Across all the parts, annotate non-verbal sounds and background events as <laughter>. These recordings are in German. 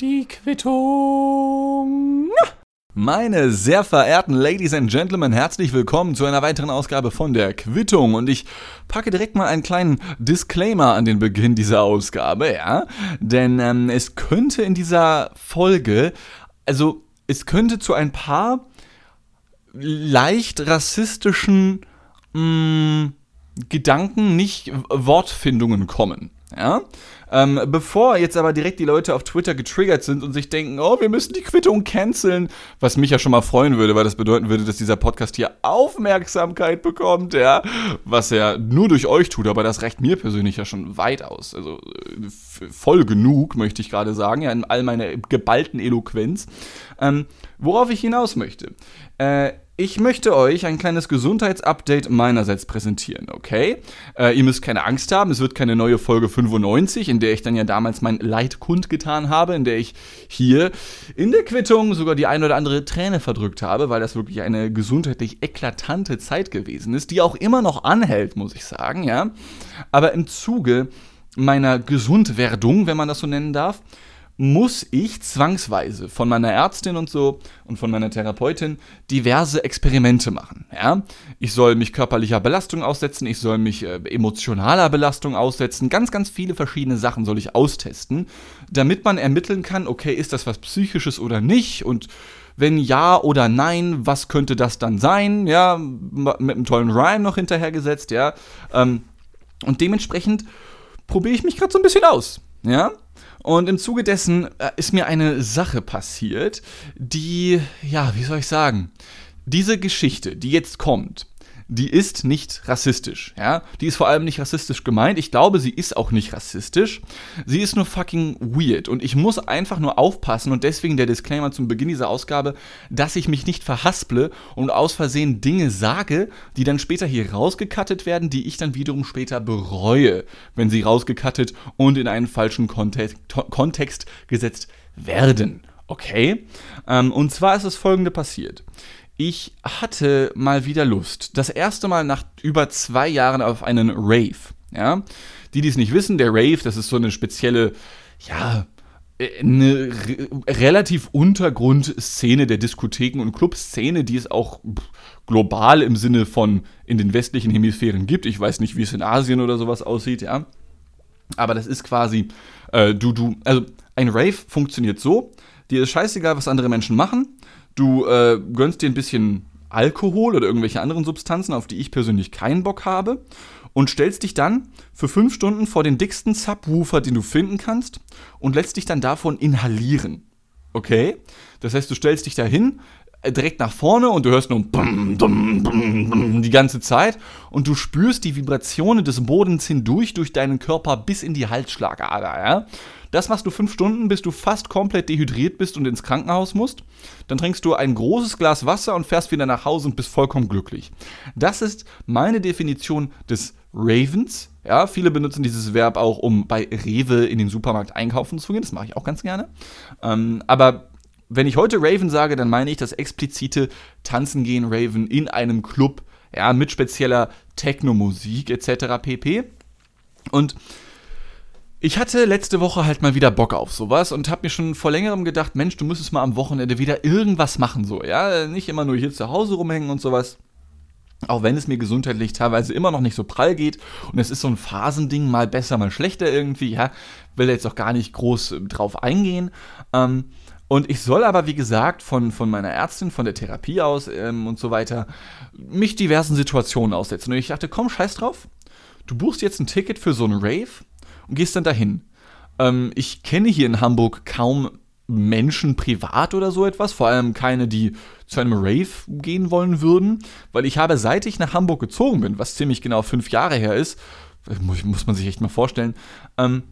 Die Quittung. Meine sehr verehrten Ladies and Gentlemen, herzlich willkommen zu einer weiteren Ausgabe von der Quittung. Und ich packe direkt mal einen kleinen Disclaimer an den Beginn dieser Ausgabe, ja. Denn ähm, es könnte in dieser Folge, also es könnte zu ein paar leicht rassistischen mh, mm, Gedanken, nicht Wortfindungen kommen. Ja? Ähm, bevor jetzt aber direkt die Leute auf Twitter getriggert sind und sich denken, oh, wir müssen die Quittung canceln, was mich ja schon mal freuen würde, weil das bedeuten würde, dass dieser Podcast hier Aufmerksamkeit bekommt, ja, was er nur durch euch tut, aber das reicht mir persönlich ja schon weit aus. Also äh, voll genug, möchte ich gerade sagen, ja, in all meiner geballten Eloquenz. Ähm, worauf ich hinaus möchte. Äh, ich möchte euch ein kleines Gesundheitsupdate meinerseits präsentieren, okay? Äh, ihr müsst keine Angst haben, es wird keine neue Folge 95, in der ich dann ja damals mein Leid kundgetan habe, in der ich hier in der Quittung sogar die ein oder andere Träne verdrückt habe, weil das wirklich eine gesundheitlich eklatante Zeit gewesen ist, die auch immer noch anhält, muss ich sagen, ja? Aber im Zuge meiner Gesundwerdung, wenn man das so nennen darf, muss ich zwangsweise von meiner Ärztin und so und von meiner Therapeutin diverse Experimente machen. Ja? Ich soll mich körperlicher Belastung aussetzen, ich soll mich äh, emotionaler Belastung aussetzen, ganz, ganz viele verschiedene Sachen soll ich austesten, damit man ermitteln kann, okay, ist das was Psychisches oder nicht und wenn ja oder nein, was könnte das dann sein? Ja, mit einem tollen Rhyme noch hinterhergesetzt, ja. Ähm, und dementsprechend probiere ich mich gerade so ein bisschen aus, ja. Und im Zuge dessen äh, ist mir eine Sache passiert, die, ja, wie soll ich sagen, diese Geschichte, die jetzt kommt, die ist nicht rassistisch, ja. Die ist vor allem nicht rassistisch gemeint. Ich glaube, sie ist auch nicht rassistisch. Sie ist nur fucking weird. Und ich muss einfach nur aufpassen und deswegen der Disclaimer zum Beginn dieser Ausgabe, dass ich mich nicht verhasple und aus Versehen Dinge sage, die dann später hier rausgekattet werden, die ich dann wiederum später bereue, wenn sie rausgekattet und in einen falschen Kontext, Kontext gesetzt werden. Okay? Ähm, und zwar ist es folgende passiert ich hatte mal wieder Lust. Das erste Mal nach über zwei Jahren auf einen Rave. Ja? Die, die es nicht wissen, der Rave, das ist so eine spezielle, ja, eine relativ Untergrundszene der Diskotheken und Clubszene, die es auch global im Sinne von in den westlichen Hemisphären gibt. Ich weiß nicht, wie es in Asien oder sowas aussieht, ja. Aber das ist quasi, äh, du, du, also ein Rave funktioniert so, dir ist scheißegal, was andere Menschen machen. Du äh, gönnst dir ein bisschen Alkohol oder irgendwelche anderen Substanzen, auf die ich persönlich keinen Bock habe, und stellst dich dann für fünf Stunden vor den dicksten Subwoofer, den du finden kannst, und lässt dich dann davon inhalieren. Okay? Das heißt, du stellst dich da hin, äh, direkt nach vorne und du hörst nur bum, bum, bum, die ganze Zeit und du spürst die Vibrationen des Bodens hindurch durch deinen Körper bis in die Halsschlagader, ja? Das machst du fünf Stunden, bis du fast komplett dehydriert bist und ins Krankenhaus musst. Dann trinkst du ein großes Glas Wasser und fährst wieder nach Hause und bist vollkommen glücklich. Das ist meine Definition des Ravens. Ja, viele benutzen dieses Verb auch, um bei Rewe in den Supermarkt einkaufen zu gehen. Das mache ich auch ganz gerne. Ähm, aber wenn ich heute Raven sage, dann meine ich das explizite Tanzen gehen Raven in einem Club, ja, mit spezieller Techno-Musik etc. pp. Und ich hatte letzte Woche halt mal wieder Bock auf sowas und habe mir schon vor längerem gedacht, Mensch, du müsstest mal am Wochenende wieder irgendwas machen, so, ja, nicht immer nur hier zu Hause rumhängen und sowas. Auch wenn es mir gesundheitlich teilweise immer noch nicht so prall geht und es ist so ein Phasending, mal besser, mal schlechter irgendwie, ja, will jetzt auch gar nicht groß äh, drauf eingehen. Ähm, und ich soll aber, wie gesagt, von, von meiner Ärztin, von der Therapie aus ähm, und so weiter, mich diversen Situationen aussetzen. Und ich dachte, komm, scheiß drauf. Du buchst jetzt ein Ticket für so einen Rave und gehst dann dahin. Ähm, ich kenne hier in Hamburg kaum Menschen privat oder so etwas, vor allem keine, die zu einem Rave gehen wollen würden, weil ich habe, seit ich nach Hamburg gezogen bin, was ziemlich genau fünf Jahre her ist, muss, muss man sich echt mal vorstellen, ähm,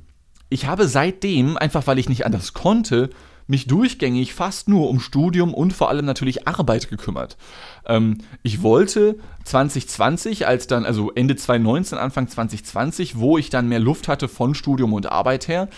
ich habe seitdem, einfach weil ich nicht anders konnte, mich durchgängig fast nur um Studium und vor allem natürlich Arbeit gekümmert. Ähm, ich wollte 2020, als dann, also Ende 2019, Anfang 2020, wo ich dann mehr Luft hatte von Studium und Arbeit her,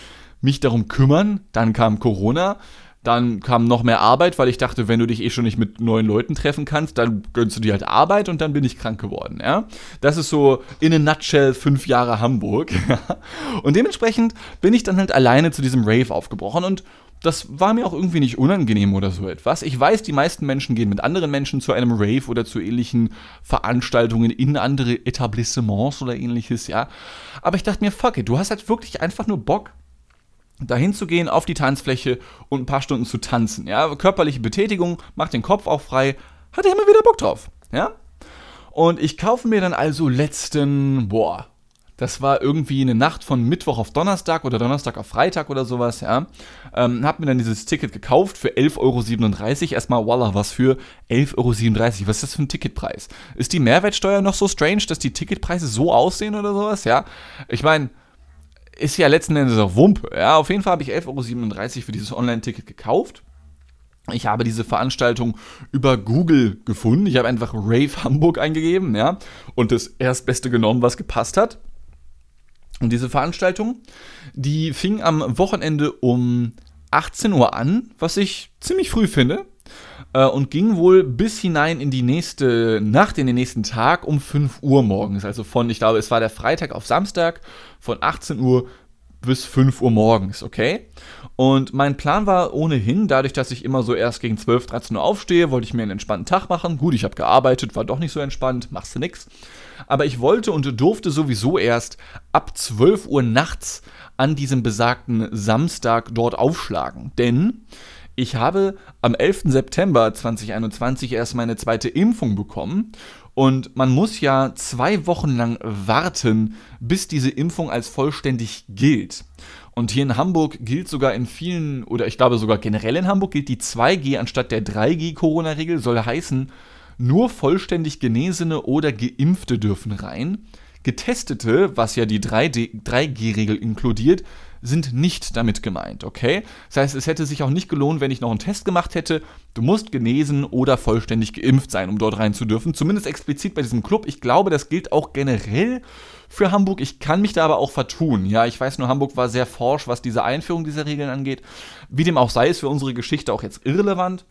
mich darum kümmern. Dann kam Corona. Dann kam noch mehr Arbeit, weil ich dachte, wenn du dich eh schon nicht mit neuen Leuten treffen kannst, dann gönnst du dir halt Arbeit und dann bin ich krank geworden. Ja? Das ist so in a nutshell fünf Jahre Hamburg. <laughs> und dementsprechend bin ich dann halt alleine zu diesem Rave aufgebrochen und das war mir auch irgendwie nicht unangenehm oder so etwas. Ich weiß, die meisten Menschen gehen mit anderen Menschen zu einem Rave oder zu ähnlichen Veranstaltungen in andere Etablissements oder ähnliches, ja. Aber ich dachte mir, fuck it, du hast halt wirklich einfach nur Bock, dahin zu gehen auf die Tanzfläche und ein paar Stunden zu tanzen, ja. Körperliche Betätigung, macht den Kopf auch frei, hatte ich immer wieder Bock drauf, ja. Und ich kaufe mir dann also letzten, boah, das war irgendwie eine Nacht von Mittwoch auf Donnerstag oder Donnerstag auf Freitag oder sowas, ja. Ähm, hab mir dann dieses Ticket gekauft für 11,37 Euro. Erstmal, voila, was für 11,37 Euro. Was ist das für ein Ticketpreis? Ist die Mehrwertsteuer noch so strange, dass die Ticketpreise so aussehen oder sowas, ja? Ich meine, ist ja letzten Endes auch Wumpe, ja. Auf jeden Fall habe ich 11,37 Euro für dieses Online-Ticket gekauft. Ich habe diese Veranstaltung über Google gefunden. Ich habe einfach Rave Hamburg eingegeben, ja, und das erstbeste genommen, was gepasst hat. Und diese Veranstaltung, die fing am Wochenende um 18 Uhr an, was ich ziemlich früh finde, äh, und ging wohl bis hinein in die nächste Nacht, in den nächsten Tag um 5 Uhr morgens. Also von, ich glaube, es war der Freitag auf Samstag, von 18 Uhr bis 5 Uhr morgens, okay? Und mein Plan war ohnehin, dadurch, dass ich immer so erst gegen 12, 13 Uhr aufstehe, wollte ich mir einen entspannten Tag machen. Gut, ich habe gearbeitet, war doch nicht so entspannt, machst du nix. Aber ich wollte und durfte sowieso erst ab 12 Uhr nachts an diesem besagten Samstag dort aufschlagen. Denn ich habe am 11. September 2021 erst meine zweite Impfung bekommen und man muss ja zwei Wochen lang warten, bis diese Impfung als vollständig gilt. Und hier in Hamburg gilt sogar in vielen, oder ich glaube sogar generell in Hamburg gilt die 2G anstatt der 3G-Corona-Regel, soll heißen, nur vollständig Genesene oder Geimpfte dürfen rein. Getestete, was ja die 3G-Regel inkludiert, sind nicht damit gemeint, okay? Das heißt, es hätte sich auch nicht gelohnt, wenn ich noch einen Test gemacht hätte. Du musst genesen oder vollständig geimpft sein, um dort rein zu dürfen. Zumindest explizit bei diesem Club. Ich glaube, das gilt auch generell für Hamburg. Ich kann mich da aber auch vertun. Ja, ich weiß nur, Hamburg war sehr forsch, was diese Einführung dieser Regeln angeht. Wie dem auch sei, ist für unsere Geschichte auch jetzt irrelevant.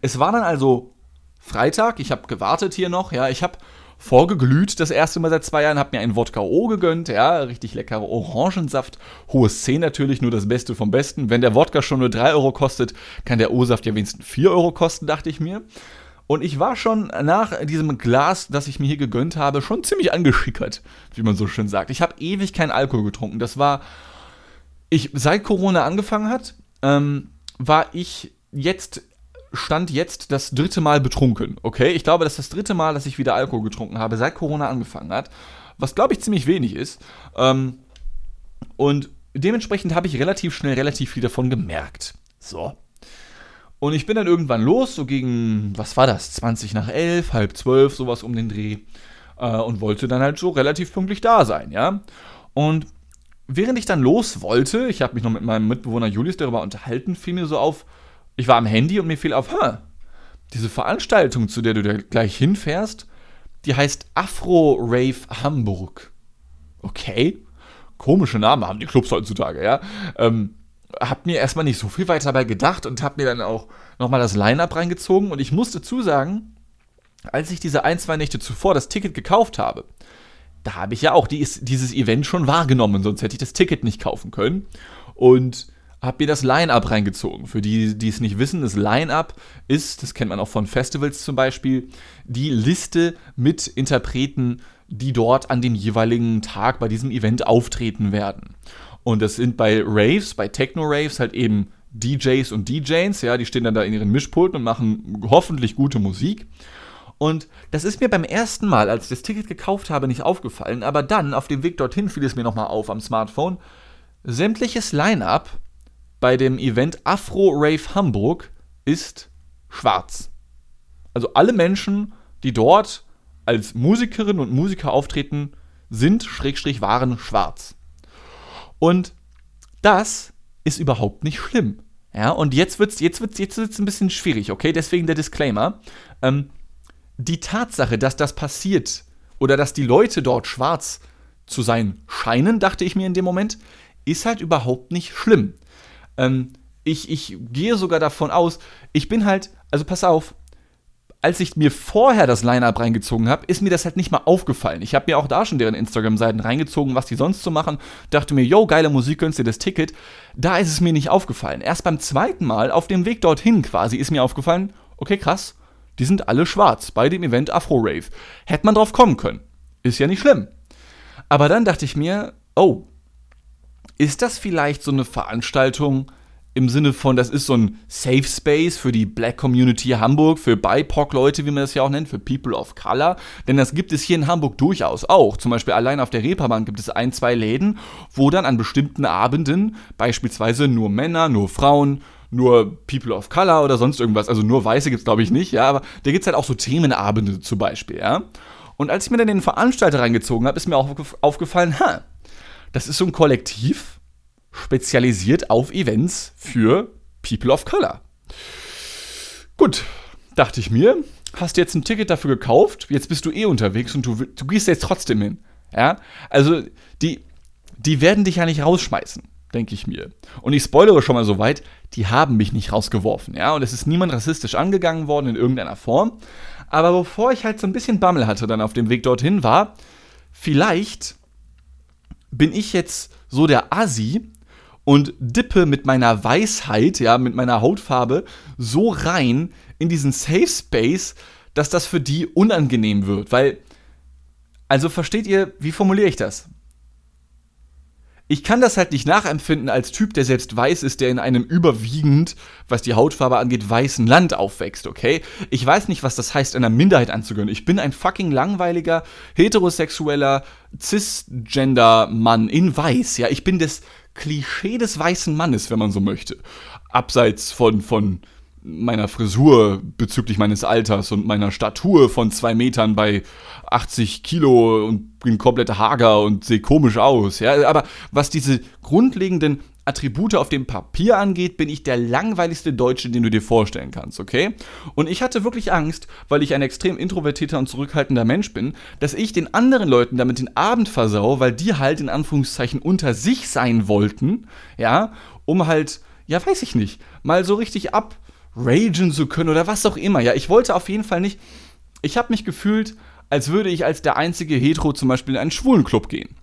Es war dann also Freitag. Ich habe gewartet hier noch. Ja, ich habe vorgeglüht das erste Mal seit zwei Jahren, habe mir einen Wodka O gegönnt, ja, richtig leckerer Orangensaft, hohes 10 natürlich, nur das Beste vom Besten. Wenn der Wodka schon nur 3 Euro kostet, kann der O-Saft ja wenigstens 4 Euro kosten, dachte ich mir. Und ich war schon nach diesem Glas, das ich mir hier gegönnt habe, schon ziemlich angeschickert, wie man so schön sagt. Ich habe ewig keinen Alkohol getrunken. Das war, ich, seit Corona angefangen hat, ähm, war ich jetzt Stand jetzt das dritte Mal betrunken. Okay, ich glaube, das ist das dritte Mal, dass ich wieder Alkohol getrunken habe, seit Corona angefangen hat. Was, glaube ich, ziemlich wenig ist. Ähm, und dementsprechend habe ich relativ schnell relativ viel davon gemerkt. So. Und ich bin dann irgendwann los, so gegen, was war das, 20 nach 11, halb 12, sowas um den Dreh. Äh, und wollte dann halt so relativ pünktlich da sein, ja. Und während ich dann los wollte, ich habe mich noch mit meinem Mitbewohner Julius darüber unterhalten, fiel mir so auf, ich war am Handy und mir fiel auf, ha, diese Veranstaltung, zu der du da gleich hinfährst, die heißt Afro Rave Hamburg. Okay, komische Namen haben die Clubs heutzutage, ja. Ähm, hab mir erstmal nicht so viel weiter dabei gedacht und hab mir dann auch nochmal das Line-Up reingezogen und ich musste zusagen, als ich diese ein, zwei Nächte zuvor das Ticket gekauft habe, da habe ich ja auch dies, dieses Event schon wahrgenommen, sonst hätte ich das Ticket nicht kaufen können. Und habe mir das Line-Up reingezogen. Für die, die es nicht wissen, das Line-Up ist, das kennt man auch von Festivals zum Beispiel, die Liste mit Interpreten, die dort an dem jeweiligen Tag bei diesem Event auftreten werden. Und das sind bei Raves, bei Techno-Raves halt eben DJs und DJs, ja, die stehen dann da in ihren Mischpulten und machen hoffentlich gute Musik. Und das ist mir beim ersten Mal, als ich das Ticket gekauft habe, nicht aufgefallen, aber dann auf dem Weg dorthin fiel es mir nochmal auf am Smartphone. Sämtliches Line-up bei dem Event Afro Rave Hamburg ist schwarz. Also alle Menschen, die dort als Musikerinnen und Musiker auftreten, sind schrägstrich waren schwarz. Und das ist überhaupt nicht schlimm. Ja, und jetzt wird's, jetzt wird's, jetzt wird's ein bisschen schwierig, okay? Deswegen der Disclaimer. Ähm, die Tatsache, dass das passiert oder dass die Leute dort schwarz zu sein scheinen, dachte ich mir in dem Moment, ist halt überhaupt nicht schlimm. Ähm, ich, ich gehe sogar davon aus, ich bin halt, also pass auf, als ich mir vorher das Line-Up reingezogen habe, ist mir das halt nicht mal aufgefallen. Ich habe mir auch da schon deren Instagram-Seiten reingezogen, was die sonst so machen. Dachte mir, yo, geile Musik, gönnst dir das Ticket. Da ist es mir nicht aufgefallen. Erst beim zweiten Mal, auf dem Weg dorthin quasi, ist mir aufgefallen, okay, krass, die sind alle schwarz bei dem Event Afro Rave. Hätte man drauf kommen können. Ist ja nicht schlimm. Aber dann dachte ich mir, oh, ist das vielleicht so eine Veranstaltung, im Sinne von, das ist so ein Safe Space für die Black Community Hamburg, für BIPOC-Leute, wie man das ja auch nennt, für People of Color. Denn das gibt es hier in Hamburg durchaus auch. Zum Beispiel allein auf der Reeperbahn gibt es ein, zwei Läden, wo dann an bestimmten Abenden beispielsweise nur Männer, nur Frauen, nur People of Color oder sonst irgendwas, also nur Weiße gibt es glaube ich nicht, ja, aber da gibt es halt auch so Themenabende zum Beispiel, ja. Und als ich mir dann den Veranstalter reingezogen habe, ist mir auch aufgefallen, ha, das ist so ein Kollektiv, spezialisiert auf Events für People of Color. Gut, dachte ich mir, hast jetzt ein Ticket dafür gekauft, jetzt bist du eh unterwegs und du, du gehst jetzt trotzdem hin. Ja, also die, die werden dich ja nicht rausschmeißen, denke ich mir. Und ich spoilere schon mal so weit, die haben mich nicht rausgeworfen, ja, und es ist niemand rassistisch angegangen worden in irgendeiner Form. Aber bevor ich halt so ein bisschen Bammel hatte dann auf dem Weg dorthin war, vielleicht bin ich jetzt so der Asi, und dippe mit meiner Weisheit, ja, mit meiner Hautfarbe so rein in diesen Safe Space, dass das für die unangenehm wird. Weil, also versteht ihr, wie formuliere ich das? Ich kann das halt nicht nachempfinden als Typ, der selbst weiß ist, der in einem überwiegend, was die Hautfarbe angeht, weißen Land aufwächst, okay? Ich weiß nicht, was das heißt, einer Minderheit anzugehören. Ich bin ein fucking langweiliger, heterosexueller, cisgender-Mann in weiß, ja? Ich bin das Klischee des weißen Mannes, wenn man so möchte. Abseits von, von meiner Frisur bezüglich meines Alters und meiner Statur von zwei Metern bei 80 Kilo und bin komplett hager und sehe komisch aus. Ja, aber was diese grundlegenden Attribute auf dem Papier angeht, bin ich der langweiligste Deutsche, den du dir vorstellen kannst, okay? Und ich hatte wirklich Angst, weil ich ein extrem introvertierter und zurückhaltender Mensch bin, dass ich den anderen Leuten damit den Abend versau, weil die halt in Anführungszeichen unter sich sein wollten, ja, um halt, ja, weiß ich nicht, mal so richtig abragen zu können oder was auch immer. Ja, ich wollte auf jeden Fall nicht, ich habe mich gefühlt, als würde ich als der einzige Hetero zum Beispiel in einen schwulen Club gehen.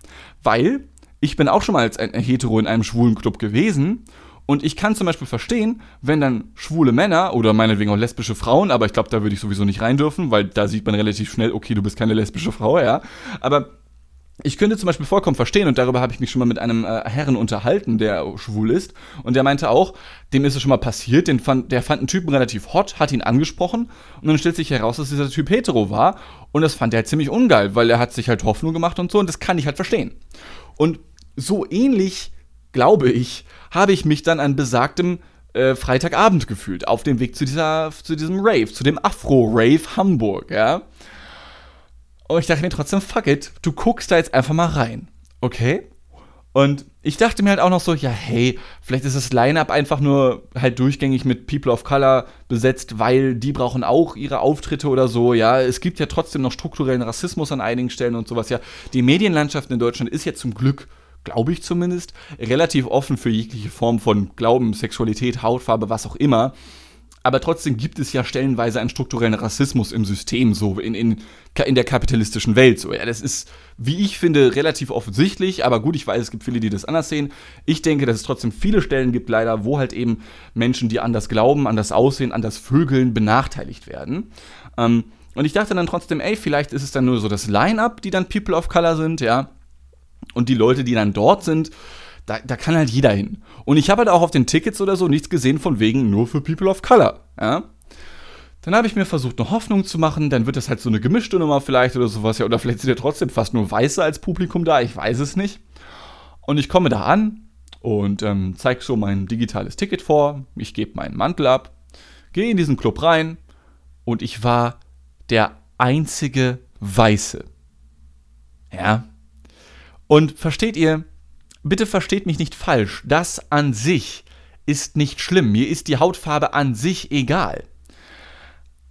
Weil ich bin auch schon mal als ein Hetero in einem schwulen Club gewesen und ich kann zum Beispiel verstehen, wenn dann schwule Männer oder meinetwegen auch lesbische Frauen, aber ich glaube, da würde ich sowieso nicht rein dürfen, weil da sieht man relativ schnell, okay, du bist keine lesbische Frau, ja. Aber ich könnte zum Beispiel vollkommen verstehen, und darüber habe ich mich schon mal mit einem äh, Herren unterhalten, der schwul ist, und der meinte auch, dem ist es schon mal passiert, den fand, der fand einen Typen relativ hot, hat ihn angesprochen, und dann stellt sich heraus, dass dieser Typ hetero war, und das fand er halt ziemlich ungeil, weil er hat sich halt Hoffnung gemacht und so, und das kann ich halt verstehen. Und so ähnlich, glaube ich, habe ich mich dann an besagtem äh, Freitagabend gefühlt, auf dem Weg zu, dieser, zu diesem Rave, zu dem Afro-Rave Hamburg, ja. Und ich dachte mir trotzdem, fuck it, du guckst da jetzt einfach mal rein, okay? Und ich dachte mir halt auch noch so, ja, hey, vielleicht ist das Line-Up einfach nur halt durchgängig mit People of Color besetzt, weil die brauchen auch ihre Auftritte oder so, ja. Es gibt ja trotzdem noch strukturellen Rassismus an einigen Stellen und sowas, ja. Die Medienlandschaft in Deutschland ist ja zum Glück glaube ich zumindest, relativ offen für jegliche Form von Glauben, Sexualität, Hautfarbe, was auch immer. Aber trotzdem gibt es ja stellenweise einen strukturellen Rassismus im System, so in, in, in der kapitalistischen Welt. So, ja, das ist, wie ich finde, relativ offensichtlich, aber gut, ich weiß, es gibt viele, die das anders sehen. Ich denke, dass es trotzdem viele Stellen gibt, leider, wo halt eben Menschen, die anders glauben, anders aussehen, anders vögeln, benachteiligt werden. Ähm, und ich dachte dann trotzdem, ey, vielleicht ist es dann nur so das Line-up, die dann People of Color sind, ja. Und die Leute, die dann dort sind, da, da kann halt jeder hin. Und ich habe halt auch auf den Tickets oder so nichts gesehen von wegen nur für People of Color. Ja? Dann habe ich mir versucht, eine Hoffnung zu machen. Dann wird das halt so eine gemischte Nummer vielleicht oder sowas. Ja, oder vielleicht sind ja trotzdem fast nur Weiße als Publikum da. Ich weiß es nicht. Und ich komme da an und ähm, zeige so mein digitales Ticket vor. Ich gebe meinen Mantel ab, gehe in diesen Club rein und ich war der einzige Weiße. Ja, und versteht ihr, bitte versteht mich nicht falsch, das an sich ist nicht schlimm. Mir ist die Hautfarbe an sich egal.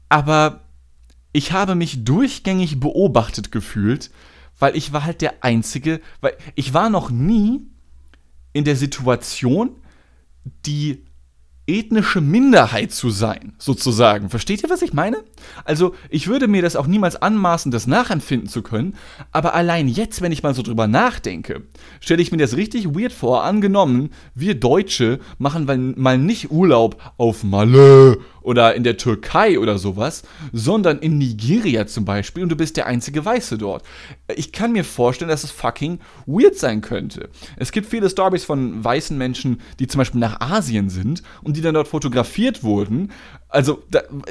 Aber ich habe mich durchgängig beobachtet gefühlt, weil ich war halt der Einzige, weil ich war noch nie in der Situation, die ethnische Minderheit zu sein, sozusagen. Versteht ihr, was ich meine? Also, ich würde mir das auch niemals anmaßen, das nachempfinden zu können, aber allein jetzt, wenn ich mal so drüber nachdenke, stelle ich mir das richtig weird vor. Angenommen, wir Deutsche machen mal nicht Urlaub auf Malle oder in der Türkei oder sowas, sondern in Nigeria zum Beispiel und du bist der einzige Weiße dort. Ich kann mir vorstellen, dass es fucking weird sein könnte. Es gibt viele Stories von weißen Menschen, die zum Beispiel nach Asien sind und die dann dort fotografiert wurden. Also,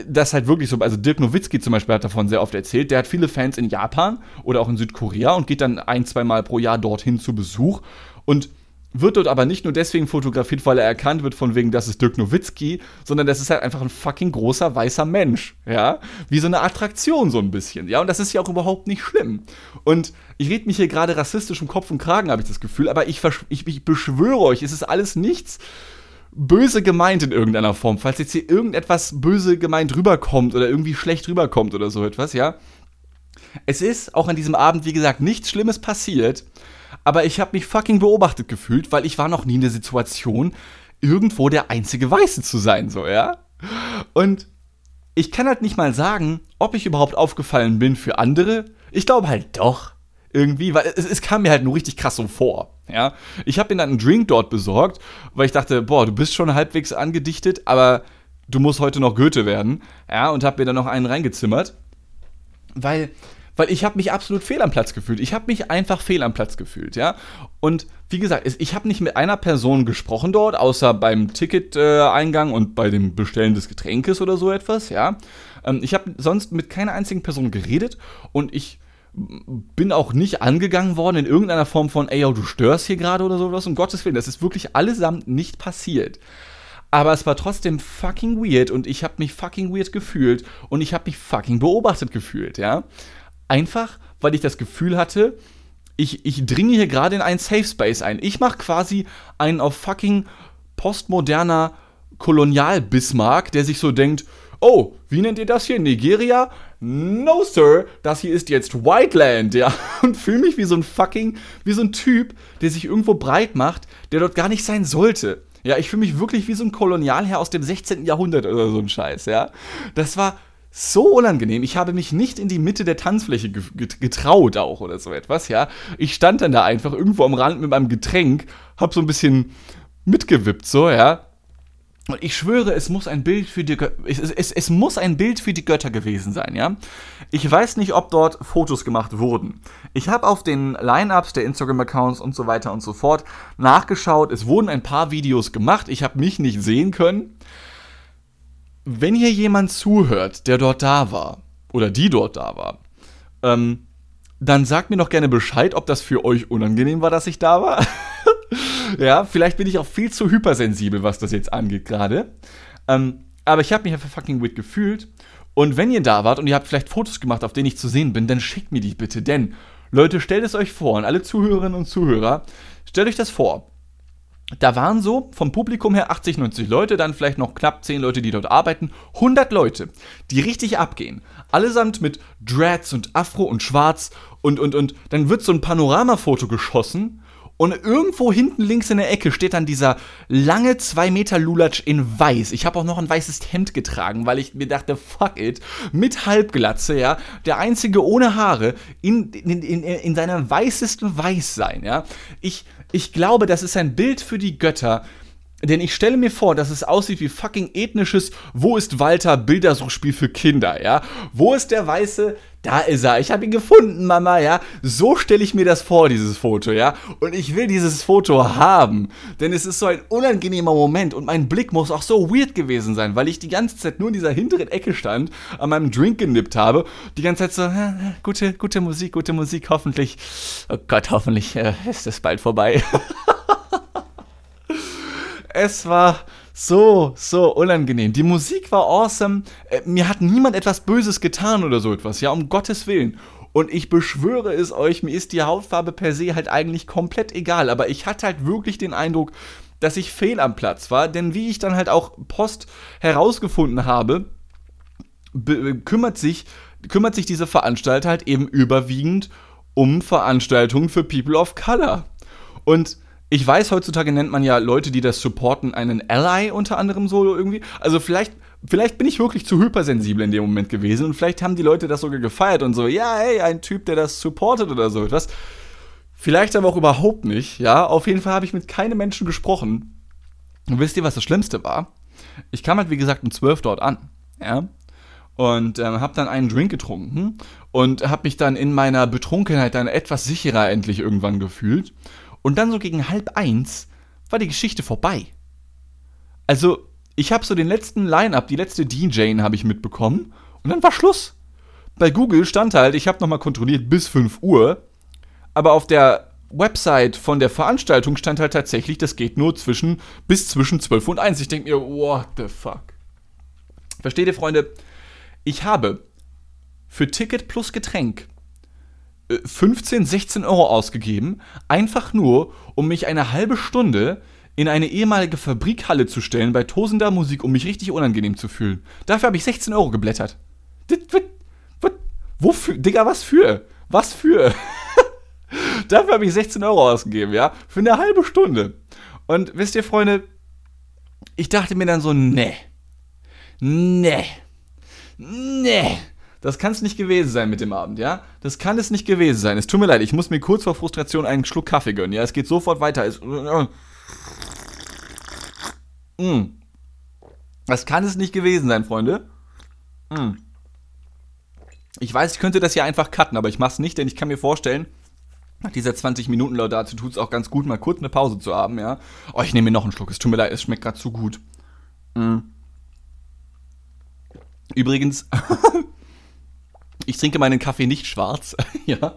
das ist halt wirklich so. Also, Dirk Nowitzki zum Beispiel hat davon sehr oft erzählt. Der hat viele Fans in Japan oder auch in Südkorea und geht dann ein, zwei Mal pro Jahr dorthin zu Besuch. Und wird dort aber nicht nur deswegen fotografiert, weil er erkannt wird von wegen, das ist Dirk Nowitzki, sondern das ist halt einfach ein fucking großer weißer Mensch, ja, wie so eine Attraktion so ein bisschen, ja, und das ist ja auch überhaupt nicht schlimm. Und ich rede mich hier gerade rassistisch im Kopf und Kragen, habe ich das Gefühl, aber ich, ich, ich beschwöre euch, es ist alles nichts böse gemeint in irgendeiner Form, falls jetzt hier irgendetwas böse gemeint rüberkommt oder irgendwie schlecht rüberkommt oder so etwas, ja. Es ist auch an diesem Abend, wie gesagt, nichts Schlimmes passiert aber ich habe mich fucking beobachtet gefühlt, weil ich war noch nie in der Situation, irgendwo der einzige Weiße zu sein, so, ja? Und ich kann halt nicht mal sagen, ob ich überhaupt aufgefallen bin für andere. Ich glaube halt doch. Irgendwie, weil es, es, kam mir halt nur richtig krass so vor. Ja, ich habe mir dann einen Drink dort besorgt, weil ich dachte, boah, du bist schon halbwegs angedichtet, aber du musst heute noch Goethe werden. Ja, und habe mir dann noch einen reingezimmert, weil weil ich habe mich absolut fehl am Platz gefühlt. Ich habe mich einfach fehl am Platz gefühlt, ja. Und wie gesagt, ich habe nicht mit einer Person gesprochen dort, außer beim Ticket-Eingang und bei dem Bestellen des Getränkes oder so etwas, ja. Ähm, ich habe sonst mit keiner einzigen Person geredet und ich bin auch nicht angegangen worden in irgendeiner Form von, ey, yo, du störst hier gerade oder sowas. Um Gottes Willen, das ist wirklich allesamt nicht passiert. Aber es war trotzdem fucking weird und ich habe mich fucking weird gefühlt und ich habe mich fucking beobachtet gefühlt, ja. Einfach, weil ich das Gefühl hatte, ich, ich dringe hier gerade in einen Safe Space ein. Ich mache quasi einen auf fucking postmoderner Kolonial-Bismarck, der sich so denkt, oh, wie nennt ihr das hier? Nigeria? No, Sir, das hier ist jetzt Whiteland, ja. <laughs> Und fühle mich wie so ein fucking, wie so ein Typ, der sich irgendwo breit macht, der dort gar nicht sein sollte. Ja, ich fühle mich wirklich wie so ein Kolonialherr aus dem 16. Jahrhundert oder so ein Scheiß, ja. Das war so unangenehm. Ich habe mich nicht in die Mitte der Tanzfläche getraut auch oder so etwas, ja. Ich stand dann da einfach irgendwo am Rand mit meinem Getränk, hab so ein bisschen mitgewippt, so, ja. Und ich schwöre, es muss ein Bild für die Gö es, es, es muss ein Bild für die Götter gewesen sein, ja. Ich weiß nicht, ob dort Fotos gemacht wurden. Ich habe auf den Line-ups der Instagram-Accounts und so weiter und so fort nachgeschaut. Es wurden ein paar Videos gemacht. Ich habe mich nicht sehen können wenn hier jemand zuhört, der dort da war, oder die dort da war, ähm, dann sagt mir doch gerne Bescheid, ob das für euch unangenehm war, dass ich da war. <laughs> ja, vielleicht bin ich auch viel zu hypersensibel, was das jetzt angeht gerade. Ähm, aber ich habe mich einfach fucking weird gefühlt. Und wenn ihr da wart und ihr habt vielleicht Fotos gemacht, auf denen ich zu sehen bin, dann schickt mir die bitte. Denn, Leute, stellt es euch vor, und alle Zuhörerinnen und Zuhörer, stellt euch das vor da waren so vom Publikum her 80, 90 Leute, dann vielleicht noch knapp 10 Leute, die dort arbeiten, 100 Leute, die richtig abgehen. Allesamt mit Dreads und Afro und Schwarz und, und, und dann wird so ein Panoramafoto geschossen und irgendwo hinten links in der Ecke steht dann dieser lange 2 Meter Lulatsch in weiß. Ich habe auch noch ein weißes Hemd getragen, weil ich mir dachte, fuck it, mit Halbglatze, ja, der einzige ohne Haare in, in, in, in seiner weißesten Weiß sein, ja. Ich, ich glaube, das ist ein Bild für die Götter, denn ich stelle mir vor, dass es aussieht wie fucking ethnisches Wo ist Walter Bildersuchspiel für Kinder, ja? Wo ist der Weiße? Da ist er. Ich habe ihn gefunden, Mama, ja? So stelle ich mir das vor, dieses Foto, ja? Und ich will dieses Foto haben, denn es ist so ein unangenehmer Moment und mein Blick muss auch so weird gewesen sein, weil ich die ganze Zeit nur in dieser hinteren Ecke stand, an meinem Drink genippt habe, die ganze Zeit so, äh, gute, gute Musik, gute Musik, hoffentlich, oh Gott, hoffentlich äh, ist es bald vorbei. <laughs> Es war so, so unangenehm. Die Musik war awesome. Äh, mir hat niemand etwas Böses getan oder so etwas, ja, um Gottes Willen. Und ich beschwöre es euch, mir ist die Hautfarbe per se halt eigentlich komplett egal. Aber ich hatte halt wirklich den Eindruck, dass ich fehl am Platz war. Denn wie ich dann halt auch Post herausgefunden habe, kümmert sich, kümmert sich diese Veranstalter halt eben überwiegend um Veranstaltungen für People of Color. Und ich weiß, heutzutage nennt man ja Leute, die das supporten, einen Ally unter anderem so irgendwie. Also vielleicht, vielleicht bin ich wirklich zu hypersensibel in dem Moment gewesen und vielleicht haben die Leute das sogar gefeiert und so, ja, hey, ein Typ, der das supportet oder so etwas. Vielleicht aber auch überhaupt nicht, ja. Auf jeden Fall habe ich mit keinem Menschen gesprochen. Und wisst ihr, was das Schlimmste war? Ich kam halt, wie gesagt, um 12 dort an, ja. Und ähm, habe dann einen Drink getrunken und habe mich dann in meiner Betrunkenheit dann etwas sicherer endlich irgendwann gefühlt. Und dann so gegen halb eins war die Geschichte vorbei. Also, ich habe so den letzten Line-Up, die letzte DJ habe ich mitbekommen und dann war Schluss. Bei Google stand halt, ich habe nochmal kontrolliert, bis 5 Uhr, aber auf der Website von der Veranstaltung stand halt tatsächlich, das geht nur zwischen, bis zwischen 12 und 1. Ich denke mir, what the fuck. Versteht ihr, Freunde? Ich habe für Ticket plus Getränk 15, 16 Euro ausgegeben, einfach nur, um mich eine halbe Stunde in eine ehemalige Fabrikhalle zu stellen bei tosender Musik, um mich richtig unangenehm zu fühlen. Dafür habe ich 16 Euro geblättert. Wofür? Digga, was für? Was für? <laughs> Dafür habe ich 16 Euro ausgegeben, ja? Für eine halbe Stunde. Und wisst ihr, Freunde, ich dachte mir dann so, ne. Ne. Ne. Das kann es nicht gewesen sein mit dem Abend, ja? Das kann es nicht gewesen sein. Es tut mir leid, ich muss mir kurz vor Frustration einen Schluck Kaffee gönnen, ja? Es geht sofort weiter. Es, mm. Das kann es nicht gewesen sein, Freunde. Mm. Ich weiß, ich könnte das ja einfach cutten, aber ich mach's nicht, denn ich kann mir vorstellen, nach dieser 20 Minuten Laudatio tut es auch ganz gut, mal kurz eine Pause zu haben, ja? Oh, ich nehme mir noch einen Schluck. Es tut mir leid, es schmeckt gerade zu gut. Mm. Übrigens, <laughs> ich trinke meinen Kaffee nicht schwarz. <laughs> ja.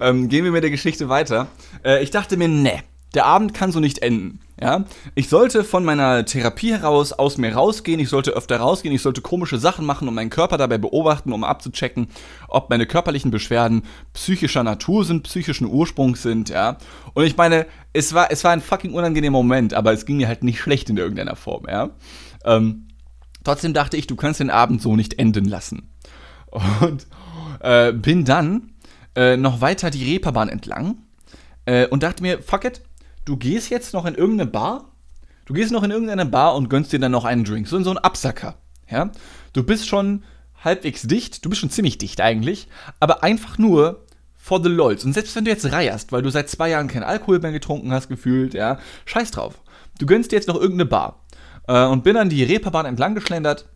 Ähm, gehen wir mit der Geschichte weiter. Äh, ich dachte mir, ne, der Abend kann so nicht enden. Ja, ich sollte von meiner Therapie heraus aus mir rausgehen, ich sollte öfter rausgehen, ich sollte komische Sachen machen und meinen Körper dabei beobachten, um abzuchecken, ob meine körperlichen Beschwerden psychischer Natur sind, psychischen Ursprungs sind, ja. Und ich meine, es war, es war ein fucking unangenehmer Moment, aber es ging mir halt nicht schlecht in irgendeiner Form, ja. Ähm, trotzdem dachte ich, du kannst den Abend so nicht enden lassen. Und äh, bin dann äh, noch weiter die Reeperbahn entlang äh, und dachte mir, fuck it, du gehst jetzt noch in irgendeine Bar, du gehst noch in irgendeine Bar und gönnst dir dann noch einen Drink, so in so einen Absacker, ja. Du bist schon halbwegs dicht, du bist schon ziemlich dicht eigentlich, aber einfach nur for the lols. Und selbst wenn du jetzt reierst, weil du seit zwei Jahren keinen Alkohol mehr getrunken hast, gefühlt, ja, scheiß drauf. Du gönnst dir jetzt noch irgendeine Bar. Äh, und bin dann die Reeperbahn entlang geschlendert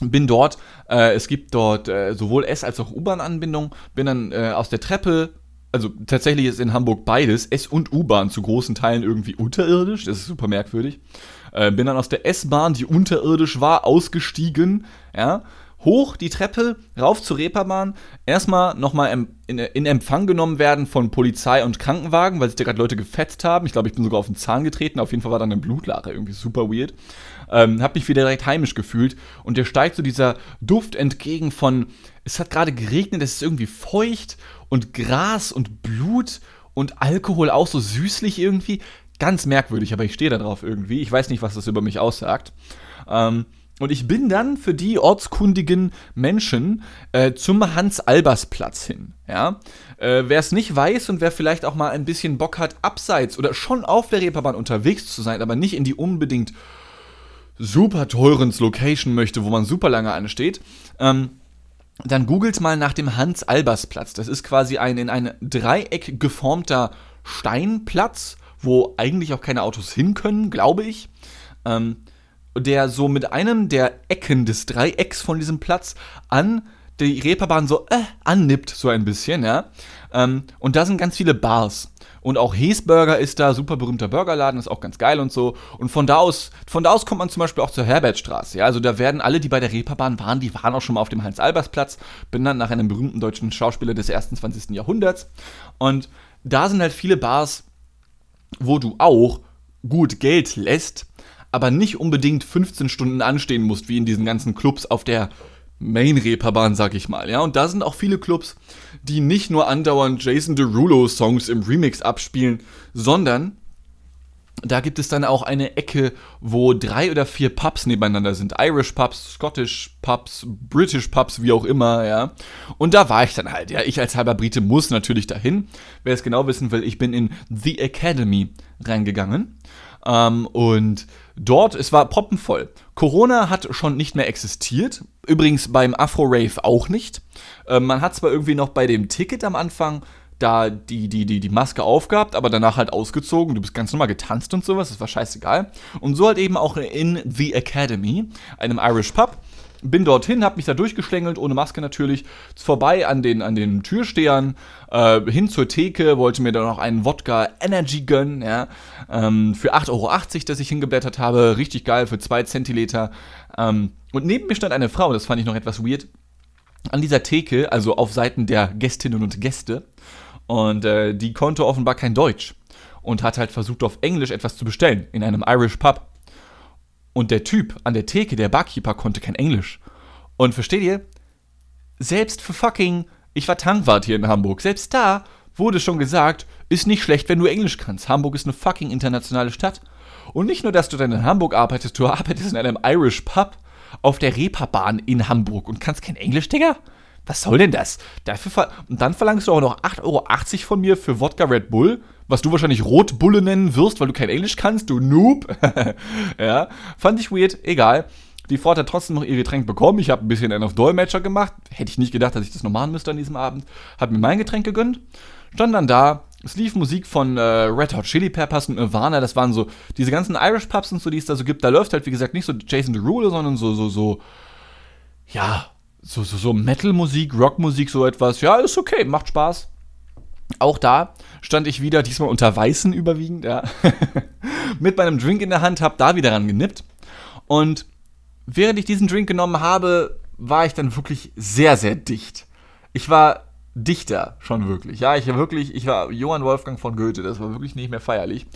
bin dort, äh, es gibt dort äh, sowohl S- als auch U-Bahn-Anbindung, bin dann äh, aus der Treppe, also tatsächlich ist in Hamburg beides, S- und U-Bahn zu großen Teilen irgendwie unterirdisch, das ist super merkwürdig. Äh, bin dann aus der S-Bahn, die unterirdisch war, ausgestiegen, ja, hoch die Treppe, rauf zur Reeperbahn, erstmal nochmal in, Empfang genommen werden von Polizei und Krankenwagen, weil sich da gerade Leute gefetzt haben. Ich glaube, ich bin sogar auf den Zahn getreten, auf jeden Fall war dann eine Blutlache, irgendwie super weird. Ähm, hab mich wieder direkt heimisch gefühlt und der steigt so dieser Duft entgegen von, es hat gerade geregnet, es ist irgendwie feucht und Gras und Blut und Alkohol auch so süßlich irgendwie. Ganz merkwürdig, aber ich stehe da drauf irgendwie. Ich weiß nicht, was das über mich aussagt. Ähm, und ich bin dann für die ortskundigen Menschen äh, zum Hans-Albers-Platz hin. Ja? Äh, wer es nicht weiß und wer vielleicht auch mal ein bisschen Bock hat, abseits oder schon auf der Reeperbahn unterwegs zu sein, aber nicht in die unbedingt super teuren Location möchte, wo man super lange ansteht, ähm, dann googelt mal nach dem Hans-Albers-Platz. Das ist quasi ein in ein Dreieck geformter Steinplatz, wo eigentlich auch keine Autos hin können, glaube ich. Ähm, der so mit einem der Ecken des Dreiecks von diesem Platz an die Reeperbahn so äh, annippt, so ein bisschen, ja. Ähm, und da sind ganz viele Bars. Und auch Hesburger ist da, super berühmter Burgerladen, ist auch ganz geil und so. Und von da aus, von da aus kommt man zum Beispiel auch zur Herbertstraße. Ja, also da werden alle, die bei der Reeperbahn waren, die waren auch schon mal auf dem Heinz-Albers-Platz, benannt nach einem berühmten deutschen Schauspieler des ersten 20. Jahrhunderts. Und da sind halt viele Bars, wo du auch gut Geld lässt, aber nicht unbedingt 15 Stunden anstehen musst, wie in diesen ganzen Clubs auf der Main-Reeperbahn, sag ich mal. Ja, und da sind auch viele Clubs, die nicht nur andauernd Jason Derulo-Songs im Remix abspielen, sondern Da gibt es dann auch eine Ecke, wo drei oder vier Pubs nebeneinander sind. Irish Pubs, Scottish Pubs, British Pubs, wie auch immer, ja. Und da war ich dann halt, ja. Ich als halber Brite muss natürlich dahin. Wer es genau wissen will, ich bin in The Academy reingegangen. Ähm, und dort, es war poppenvoll. Corona hat schon nicht mehr existiert. Übrigens beim Afro-Rave auch nicht. Ähm, man hat zwar irgendwie noch bei dem Ticket am Anfang da die, die, die, die Maske aufgehabt, aber danach halt ausgezogen. Du bist ganz normal getanzt und sowas, das war scheißegal. Und so halt eben auch in The Academy, einem Irish Pub. Bin dorthin, hab mich da durchgeschlängelt, ohne Maske natürlich, vorbei an den, an den Türstehern, äh, hin zur Theke, wollte mir dann noch einen Wodka Energy gönnen, ja, ähm, für 8,80 Euro, das ich hingeblättert habe, richtig geil, für 2 Zentiliter. Ähm, und neben mir stand eine Frau, das fand ich noch etwas weird, an dieser Theke, also auf Seiten der Gästinnen und Gäste. Und äh, die konnte offenbar kein Deutsch und hat halt versucht, auf Englisch etwas zu bestellen in einem Irish Pub. Und der Typ an der Theke, der Barkeeper, konnte kein Englisch. Und versteht ihr? Selbst für fucking, ich war Tankwart hier in Hamburg, selbst da wurde schon gesagt, ist nicht schlecht, wenn du Englisch kannst. Hamburg ist eine fucking internationale Stadt. Und nicht nur, dass du dann in Hamburg arbeitest, du arbeitest in einem Irish Pub auf der Reeperbahn in Hamburg und kannst kein Englisch, Digga? Was soll denn das? Dafür und dann verlangst du auch noch 8,80 Euro von mir für Wodka Red Bull, was du wahrscheinlich Rotbulle nennen wirst, weil du kein Englisch kannst, du Noob. <laughs> ja, fand ich weird, egal. Die Frau hat trotzdem noch ihr Getränk bekommen. Ich habe ein bisschen einen auf Dolmetscher gemacht. Hätte ich nicht gedacht, dass ich das noch machen müsste an diesem Abend. Hat mir mein Getränk gegönnt. Stand dann da. Es lief Musik von äh, Red Hot Chili Peppers und Nirvana. Das waren so diese ganzen Irish Pubs und so, die es da so gibt. Da läuft halt, wie gesagt, nicht so Jason Derulo, sondern so, so, so, ja, so, so, so Metal-Musik, Rockmusik, so etwas. Ja, ist okay, macht Spaß. Auch da stand ich wieder, diesmal unter Weißen überwiegend, ja, <laughs> mit meinem Drink in der Hand, hab da wieder ran genippt. Und während ich diesen Drink genommen habe, war ich dann wirklich sehr, sehr dicht. Ich war dichter schon wirklich. Ja, ich war wirklich, ich war Johann Wolfgang von Goethe, das war wirklich nicht mehr feierlich.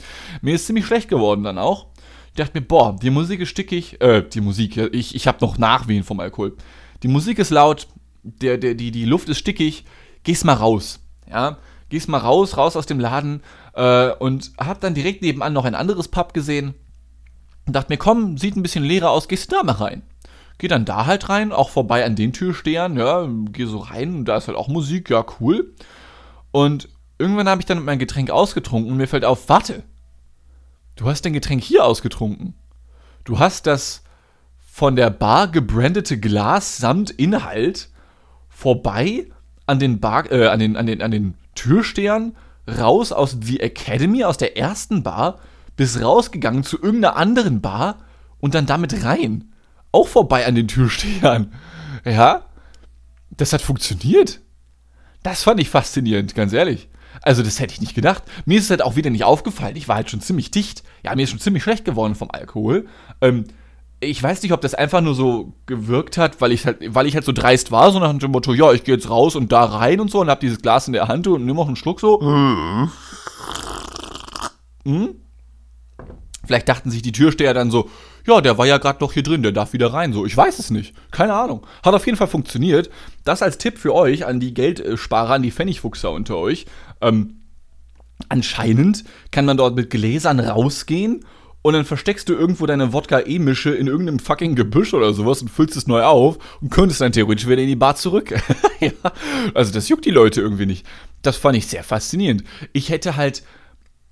Mir ist ziemlich schlecht geworden dann auch. Ich dachte mir, boah, die Musik ist stickig, äh, die Musik, ich, ich habe noch Nachwehen vom Alkohol die Musik ist laut, der, der, die, die Luft ist stickig, geh's mal raus. Ja, geh's mal raus, raus aus dem Laden äh, und hab dann direkt nebenan noch ein anderes Pub gesehen und dachte mir, komm, sieht ein bisschen leerer aus, gehst du da mal rein. Geh dann da halt rein, auch vorbei an den Türstehern, ja, geh so rein da ist halt auch Musik, ja, cool. Und irgendwann habe ich dann mein Getränk ausgetrunken und mir fällt auf, warte, du hast dein Getränk hier ausgetrunken. Du hast das von der Bar gebrandete Glas samt Inhalt vorbei an den, Bar, äh, an den, an den, an den Türstehern, raus aus The Academy, aus der ersten Bar, bis rausgegangen zu irgendeiner anderen Bar und dann damit rein. Auch vorbei an den Türstehern. Ja, das hat funktioniert. Das fand ich faszinierend, ganz ehrlich. Also, das hätte ich nicht gedacht. Mir ist es halt auch wieder nicht aufgefallen. Ich war halt schon ziemlich dicht. Ja, mir ist schon ziemlich schlecht geworden vom Alkohol. Ähm, ich weiß nicht, ob das einfach nur so gewirkt hat, weil ich halt, weil ich halt so dreist war, so nach dem Motto, ja, ich gehe jetzt raus und da rein und so und hab dieses Glas in der Hand und nimm auch einen Schluck so. Mhm. Hm? Vielleicht dachten sich die Türsteher dann so, ja, der war ja gerade noch hier drin, der darf wieder rein. So, ich weiß es nicht. Keine Ahnung. Hat auf jeden Fall funktioniert. Das als Tipp für euch an die Geldsparer, an die Pfennigfuchser unter euch. Ähm, anscheinend kann man dort mit Gläsern rausgehen und dann versteckst du irgendwo deine Wodka-E-Mische in irgendeinem fucking Gebüsch oder sowas und füllst es neu auf und könntest dann theoretisch wieder in die Bar zurück. <laughs> ja. Also das juckt die Leute irgendwie nicht. Das fand ich sehr faszinierend. Ich hätte halt,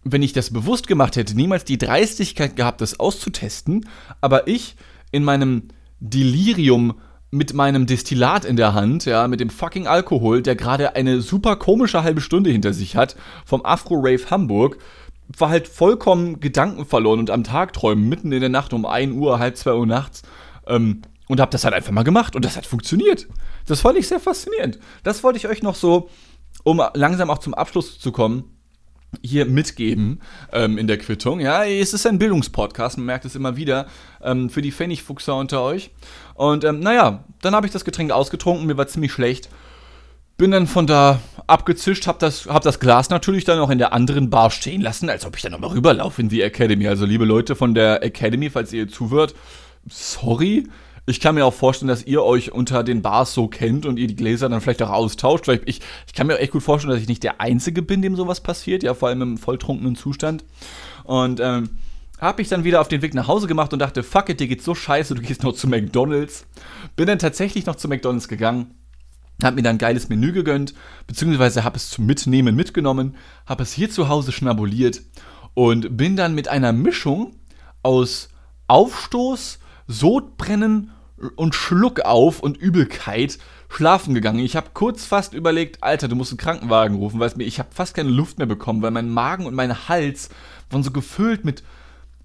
wenn ich das bewusst gemacht hätte, niemals die Dreistigkeit gehabt, das auszutesten, aber ich in meinem Delirium mit meinem Destillat in der Hand, ja, mit dem fucking Alkohol, der gerade eine super komische halbe Stunde hinter sich hat, vom Afro Rave Hamburg, war halt vollkommen Gedanken verloren und am Tag träumen, mitten in der Nacht um 1 Uhr, halb 2 Uhr nachts. Ähm, und habe das halt einfach mal gemacht und das hat funktioniert. Das fand ich sehr faszinierend. Das wollte ich euch noch so, um langsam auch zum Abschluss zu kommen, hier mitgeben ähm, in der Quittung. Ja, es ist ein Bildungspodcast, man merkt es immer wieder ähm, für die Pfennigfuchser unter euch. Und ähm, naja, dann habe ich das Getränk ausgetrunken, mir war ziemlich schlecht bin dann von da abgezischt, hab das, hab das Glas natürlich dann noch in der anderen Bar stehen lassen, als ob ich dann nochmal rüberlaufe in die Academy. Also liebe Leute von der Academy, falls ihr zuhört, sorry. Ich kann mir auch vorstellen, dass ihr euch unter den Bars so kennt und ihr die Gläser dann vielleicht auch austauscht. Weil ich, ich kann mir auch echt gut vorstellen, dass ich nicht der Einzige bin, dem sowas passiert, ja, vor allem im volltrunkenen Zustand. Und ähm, habe ich dann wieder auf den Weg nach Hause gemacht und dachte, fuck it, dir geht's so scheiße, du gehst noch zu McDonalds. Bin dann tatsächlich noch zu McDonalds gegangen, habe mir dann ein geiles Menü gegönnt, beziehungsweise habe es zum Mitnehmen mitgenommen, habe es hier zu Hause schnabuliert und bin dann mit einer Mischung aus Aufstoß, Sodbrennen und Schluck auf und Übelkeit schlafen gegangen. Ich habe kurz fast überlegt, Alter, du musst einen Krankenwagen rufen, weil mir ich habe fast keine Luft mehr bekommen, weil mein Magen und mein Hals waren so gefüllt mit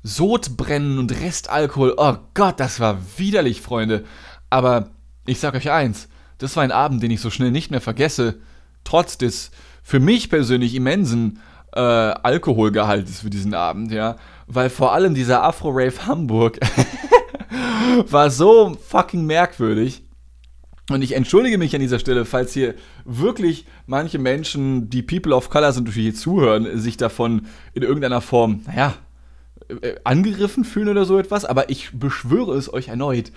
Sodbrennen und Restalkohol. Oh Gott, das war widerlich, Freunde. Aber ich sag euch eins, das war ein Abend, den ich so schnell nicht mehr vergesse, trotz des für mich persönlich immensen äh, Alkoholgehaltes für diesen Abend, ja. Weil vor allem dieser Afro-Rave Hamburg <laughs> war so fucking merkwürdig. Und ich entschuldige mich an dieser Stelle, falls hier wirklich manche Menschen, die People of Color sind, die hier zuhören, sich davon in irgendeiner Form, naja, äh, angegriffen fühlen oder so etwas. Aber ich beschwöre es euch erneut,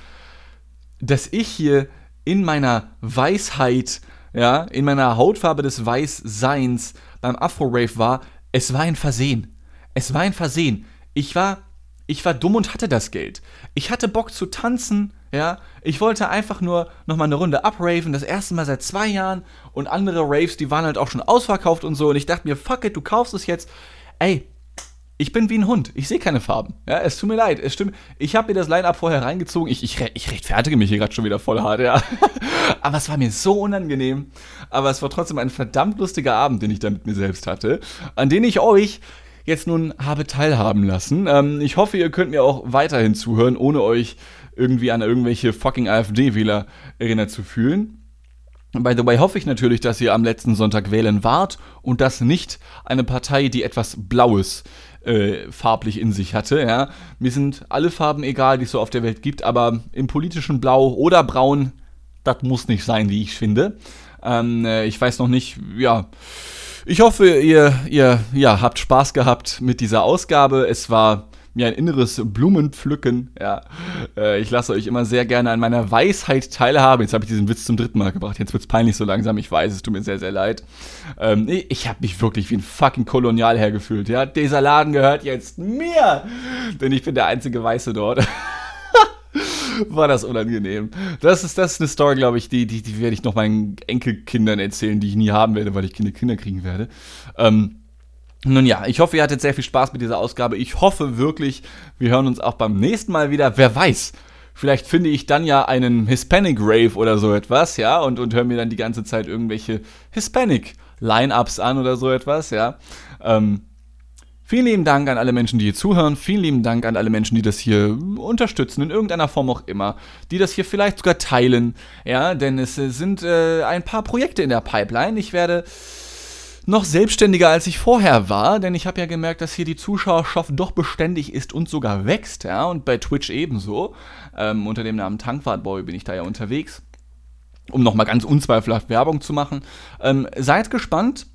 dass ich hier in meiner Weisheit, ja, in meiner Hautfarbe des Weißseins beim Afro-Rave war, es war ein Versehen. Es war ein Versehen. Ich war, ich war dumm und hatte das Geld. Ich hatte Bock zu tanzen, ja. Ich wollte einfach nur nochmal eine Runde abraven, das erste Mal seit zwei Jahren. Und andere Raves, die waren halt auch schon ausverkauft und so. Und ich dachte mir, fuck it, du kaufst es jetzt. Ey, ich bin wie ein Hund. Ich sehe keine Farben. Ja, es tut mir leid. Es stimmt. Ich habe mir das Line-Up vorher reingezogen. Ich, ich, ich rechtfertige mich hier gerade schon wieder voll hart, ja. <laughs> Aber es war mir so unangenehm. Aber es war trotzdem ein verdammt lustiger Abend, den ich da mit mir selbst hatte. An den ich euch jetzt nun habe teilhaben lassen. Ähm, ich hoffe, ihr könnt mir auch weiterhin zuhören, ohne euch irgendwie an irgendwelche fucking AfD-Wähler erinnert zu fühlen. By the way hoffe ich natürlich, dass ihr am letzten Sonntag wählen wart und das nicht eine Partei, die etwas Blaues äh, farblich in sich hatte. Ja. Mir sind alle Farben egal, die es so auf der Welt gibt, aber im politischen Blau oder Braun, das muss nicht sein, wie ich finde. Ähm, äh, ich weiß noch nicht, ja. Ich hoffe, ihr, ihr ja, habt Spaß gehabt mit dieser Ausgabe. Es war mir ein inneres Blumenpflücken. Ja, äh, ich lasse euch immer sehr gerne an meiner Weisheit teilhaben. Jetzt habe ich diesen Witz zum dritten Mal gebracht. Jetzt wird es peinlich so langsam. Ich weiß, es tut mir sehr, sehr leid. Ähm, ich habe mich wirklich wie ein fucking Kolonialherr gefühlt. Ja, dieser Laden gehört jetzt mir, denn ich bin der einzige Weiße dort. <laughs> war das unangenehm. Das ist, das ist eine Story, glaube ich, die, die, die werde ich noch meinen Enkelkindern erzählen, die ich nie haben werde, weil ich keine Kinder kriegen werde. Ähm, nun ja, ich hoffe, ihr hattet sehr viel Spaß mit dieser Ausgabe. Ich hoffe wirklich, wir hören uns auch beim nächsten Mal wieder. Wer weiß, vielleicht finde ich dann ja einen Hispanic Rave oder so etwas, ja, und, und höre mir dann die ganze Zeit irgendwelche Hispanic Line-Ups an oder so etwas, ja. Ähm, vielen lieben Dank an alle Menschen, die hier zuhören. Vielen lieben Dank an alle Menschen, die das hier unterstützen, in irgendeiner Form auch immer. Die das hier vielleicht sogar teilen, ja, denn es sind äh, ein paar Projekte in der Pipeline. Ich werde noch selbstständiger, als ich vorher war, denn ich habe ja gemerkt, dass hier die Zuschauerschaft doch beständig ist und sogar wächst, ja, und bei Twitch ebenso. Ähm, unter dem Namen Tankfahrtboy bin ich da ja unterwegs, um nochmal ganz unzweifelhaft Werbung zu machen. Ähm, seid gespannt.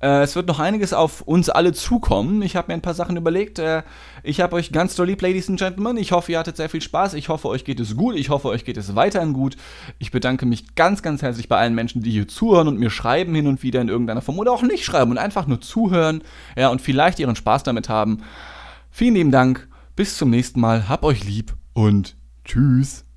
Äh, es wird noch einiges auf uns alle zukommen. Ich habe mir ein paar Sachen überlegt. Äh, ich habe euch ganz doll lieb, Ladies and Gentlemen. Ich hoffe, ihr hattet sehr viel Spaß. Ich hoffe, euch geht es gut. Ich hoffe, euch geht es weiterhin gut. Ich bedanke mich ganz, ganz herzlich bei allen Menschen, die hier zuhören und mir schreiben hin und wieder in irgendeiner Form oder auch nicht schreiben und einfach nur zuhören ja, und vielleicht ihren Spaß damit haben. Vielen lieben Dank. Bis zum nächsten Mal. Hab euch lieb und tschüss.